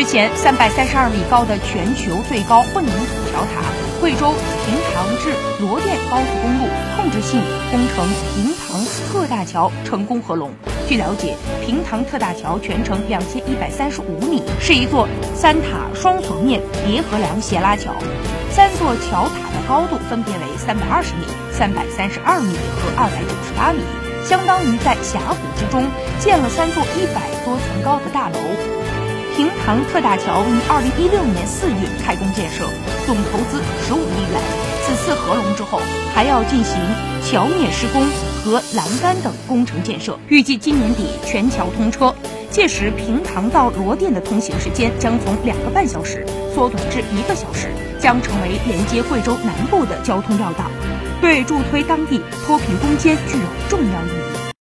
之前，三百三十二米高的全球最高混凝土桥塔——贵州平塘至罗店高速公路控制性工程平塘特大桥成功合龙。据了解，平塘特大桥全长两千一百三十五米，是一座三塔双层面叠合梁斜拉桥。三座桥塔的高度分别为三百二十米、三百三十二米和二百九十八米，相当于在峡谷之中建了三座一百多层高的大楼。平塘特大桥于二零一六年四月开工建设，总投资十五亿元。此次合龙之后，还要进行桥面施工和栏杆等工程建设，预计今年底全桥通车。届时，平塘到罗店的通行时间将从两个半小时缩短至一个小时，将成为连接贵州南部的交通要道，对助推当地脱贫攻坚具有重要意义。